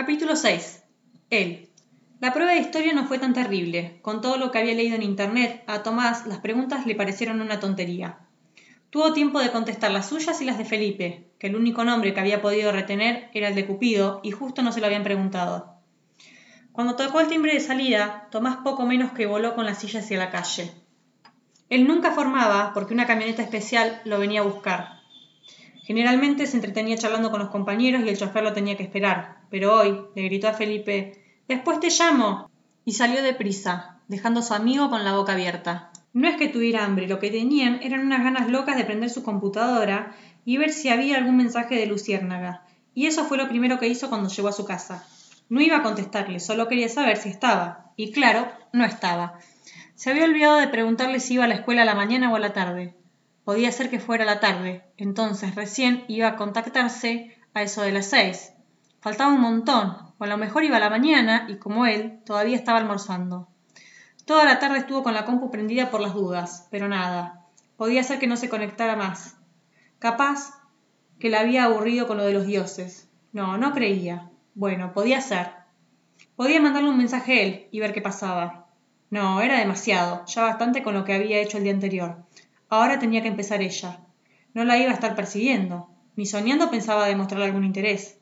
Capítulo 6. Él. La prueba de historia no fue tan terrible. Con todo lo que había leído en internet, a Tomás las preguntas le parecieron una tontería. Tuvo tiempo de contestar las suyas y las de Felipe, que el único nombre que había podido retener era el de Cupido y justo no se lo habían preguntado. Cuando tocó el timbre de salida, Tomás poco menos que voló con la silla hacia la calle. Él nunca formaba porque una camioneta especial lo venía a buscar. Generalmente se entretenía charlando con los compañeros y el chofer lo tenía que esperar, pero hoy le gritó a Felipe Después te llamo. y salió deprisa, dejando a su amigo con la boca abierta. No es que tuviera hambre, lo que tenían eran unas ganas locas de prender su computadora y ver si había algún mensaje de Luciérnaga, y eso fue lo primero que hizo cuando llegó a su casa. No iba a contestarle, solo quería saber si estaba, y claro, no estaba. Se había olvidado de preguntarle si iba a la escuela a la mañana o a la tarde. Podía ser que fuera la tarde, entonces recién iba a contactarse a eso de las seis. Faltaba un montón, o a lo mejor iba a la mañana y como él, todavía estaba almorzando. Toda la tarde estuvo con la compu prendida por las dudas, pero nada. Podía ser que no se conectara más. Capaz que la había aburrido con lo de los dioses. No, no creía. Bueno, podía ser. Podía mandarle un mensaje a él y ver qué pasaba. No, era demasiado, ya bastante con lo que había hecho el día anterior. Ahora tenía que empezar ella. No la iba a estar persiguiendo. Ni soñando pensaba demostrarle algún interés.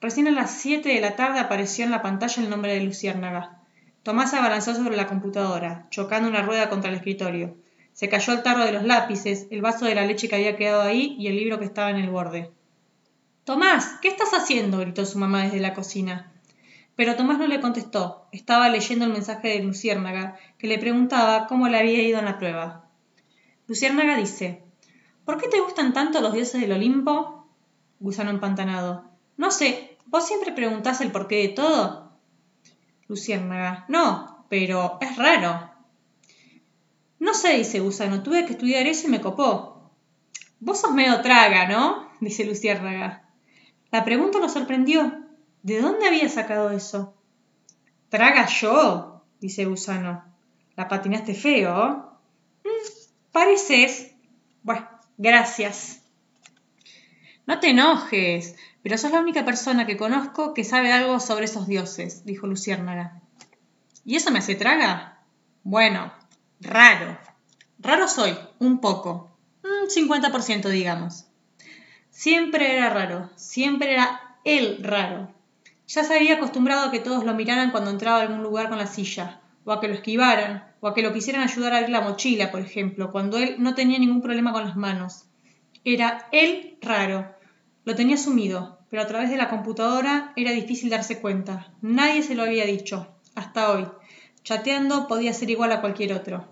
Recién a las siete de la tarde apareció en la pantalla el nombre de Luciérnaga. Tomás abalanzó sobre la computadora, chocando una rueda contra el escritorio. Se cayó el tarro de los lápices, el vaso de la leche que había quedado ahí y el libro que estaba en el borde. Tomás, ¿qué estás haciendo? gritó su mamá desde la cocina. Pero Tomás no le contestó. Estaba leyendo el mensaje de Luciérnaga, que le preguntaba cómo le había ido en la prueba. Luciérnaga dice, ¿Por qué te gustan tanto los dioses del Olimpo? Gusano empantanado. No sé, ¿vos siempre preguntás el porqué de todo? Luciérnaga. No, pero es raro. No sé, dice Gusano, tuve que estudiar eso y me copó. Vos sos medio traga, ¿no? dice Luciérnaga. La pregunta lo sorprendió. ¿De dónde había sacado eso? Traga yo, dice Gusano. La patinaste feo. Pareces. Bueno, gracias. No te enojes, pero sos la única persona que conozco que sabe algo sobre esos dioses, dijo Luciérnaga. ¿Y eso me hace traga? Bueno, raro. Raro soy, un poco. Un 50% digamos. Siempre era raro, siempre era él raro. Ya se había acostumbrado a que todos lo miraran cuando entraba a algún lugar con la silla, o a que lo esquivaran, o a que lo quisieran ayudar a abrir la mochila, por ejemplo, cuando él no tenía ningún problema con las manos. Era él raro. Lo tenía sumido, pero a través de la computadora era difícil darse cuenta. Nadie se lo había dicho, hasta hoy. Chateando podía ser igual a cualquier otro.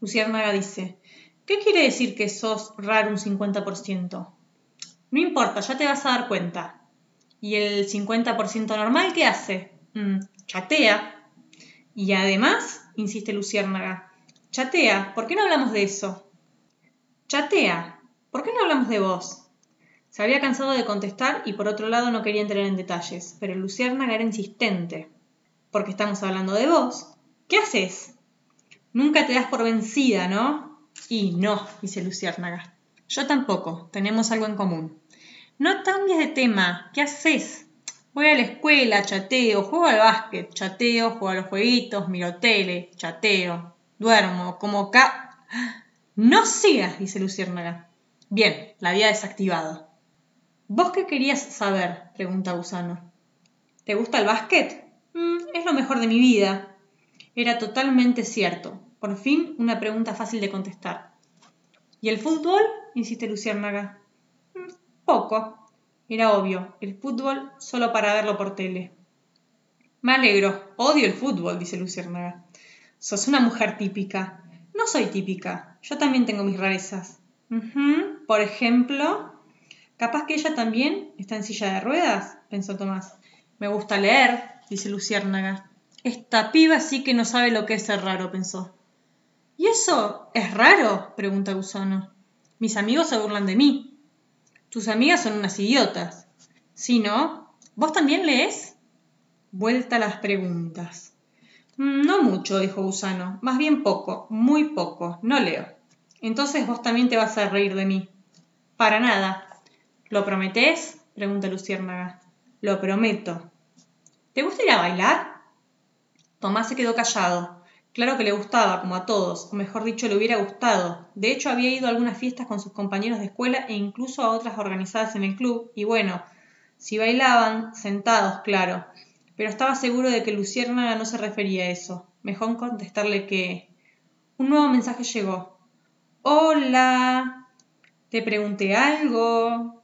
Luciérnaga dice, ¿qué quiere decir que sos raro un 50%? No importa, ya te vas a dar cuenta. ¿Y el 50% normal qué hace? Mm, chatea. Y además, insiste Luciérnaga, chatea, ¿por qué no hablamos de eso? Chatea, ¿por qué no hablamos de vos? Se había cansado de contestar y por otro lado no quería entrar en detalles, pero Luciérnaga era insistente. Porque estamos hablando de vos. ¿Qué haces? Nunca te das por vencida, ¿no? Y no, dice Luciérnaga. Yo tampoco, tenemos algo en común. No cambies de tema, ¿qué haces? Voy a la escuela, chateo, juego al básquet, chateo, juego a los jueguitos, miro tele, chateo, duermo, como ca... No sigas, dice Luciérnaga. Bien, la había desactivado. ¿Vos qué querías saber? pregunta Gusano. ¿Te gusta el básquet? Mm, es lo mejor de mi vida. Era totalmente cierto. Por fin, una pregunta fácil de contestar. ¿Y el fútbol? insiste Luciérnaga. Mm, poco. Era obvio, el fútbol solo para verlo por tele. Me alegro, odio el fútbol, dice Luciérnaga. Sos una mujer típica. No soy típica, yo también tengo mis rarezas. Por ejemplo, capaz que ella también está en silla de ruedas, pensó Tomás. Me gusta leer, dice Luciérnaga. Esta piba sí que no sabe lo que es ser raro, pensó. ¿Y eso es raro? pregunta Gusano. Mis amigos se burlan de mí. Tus amigas son unas idiotas. ¿Sí, no? ¿Vos también lees? Vuelta a las preguntas. Mm, no mucho, dijo Gusano. Más bien poco, muy poco. No leo. Entonces vos también te vas a reír de mí. Para nada. ¿Lo prometés? pregunta Luciérnaga. Lo prometo. ¿Te gusta ir a bailar? Tomás se quedó callado. Claro que le gustaba, como a todos, o mejor dicho, le hubiera gustado. De hecho, había ido a algunas fiestas con sus compañeros de escuela e incluso a otras organizadas en el club, y bueno, si bailaban, sentados, claro. Pero estaba seguro de que Luciérnaga no se refería a eso. Mejor contestarle que... Un nuevo mensaje llegó. Hola. Te pregunté algo.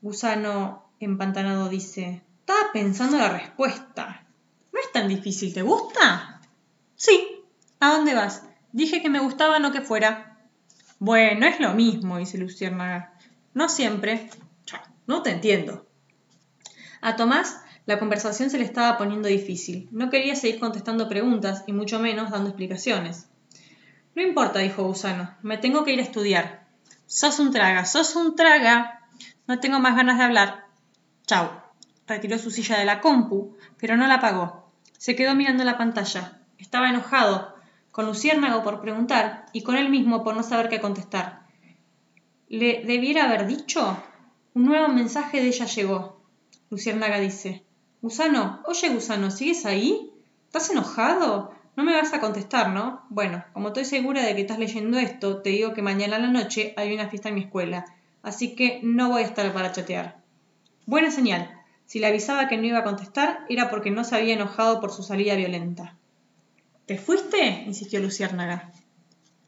Gusano empantanado dice. Estaba pensando la respuesta. No es tan difícil, ¿te gusta? Sí. ¿A dónde vas? Dije que me gustaba, no que fuera. Bueno, es lo mismo, dice Luciérnaga. No siempre. No te entiendo. A Tomás la conversación se le estaba poniendo difícil. No quería seguir contestando preguntas y mucho menos dando explicaciones. No importa, dijo Gusano. Me tengo que ir a estudiar. Sos un traga, sos un traga. No tengo más ganas de hablar. Chau retiró su silla de la compu, pero no la apagó. Se quedó mirando la pantalla. Estaba enojado, con Luciérnago por preguntar y con él mismo por no saber qué contestar. ¿Le debiera haber dicho? Un nuevo mensaje de ella llegó. Luciérnaga dice: Gusano, oye, Gusano, ¿sigues ahí? ¿Estás enojado? No me vas a contestar, ¿no? Bueno, como estoy segura de que estás leyendo esto, te digo que mañana a la noche hay una fiesta en mi escuela, así que no voy a estar para chatear. Buena señal. Si le avisaba que no iba a contestar, era porque no se había enojado por su salida violenta. ¿Te fuiste? insistió Luciérnaga.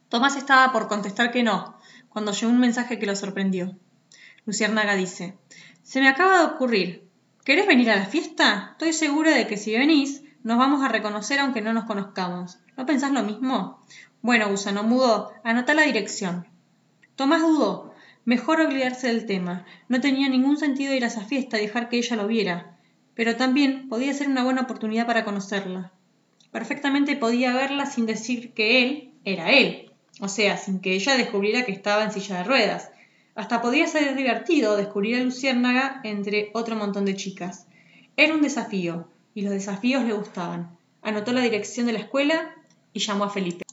Tomás estaba por contestar que no, cuando llegó un mensaje que lo sorprendió. Luciérnaga dice: Se me acaba de ocurrir. ¿Querés venir a la fiesta? Estoy segura de que si venís, nos vamos a reconocer aunque no nos conozcamos. ¿No pensás lo mismo? Bueno, gusano mudo, anota la dirección. Tomás dudó, Mejor olvidarse del tema. No tenía ningún sentido ir a esa fiesta y dejar que ella lo viera. Pero también podía ser una buena oportunidad para conocerla. Perfectamente podía verla sin decir que él era él. O sea, sin que ella descubriera que estaba en silla de ruedas. Hasta podía ser divertido descubrir a Luciérnaga entre otro montón de chicas. Era un desafío, y los desafíos le gustaban. Anotó la dirección de la escuela y llamó a Felipe.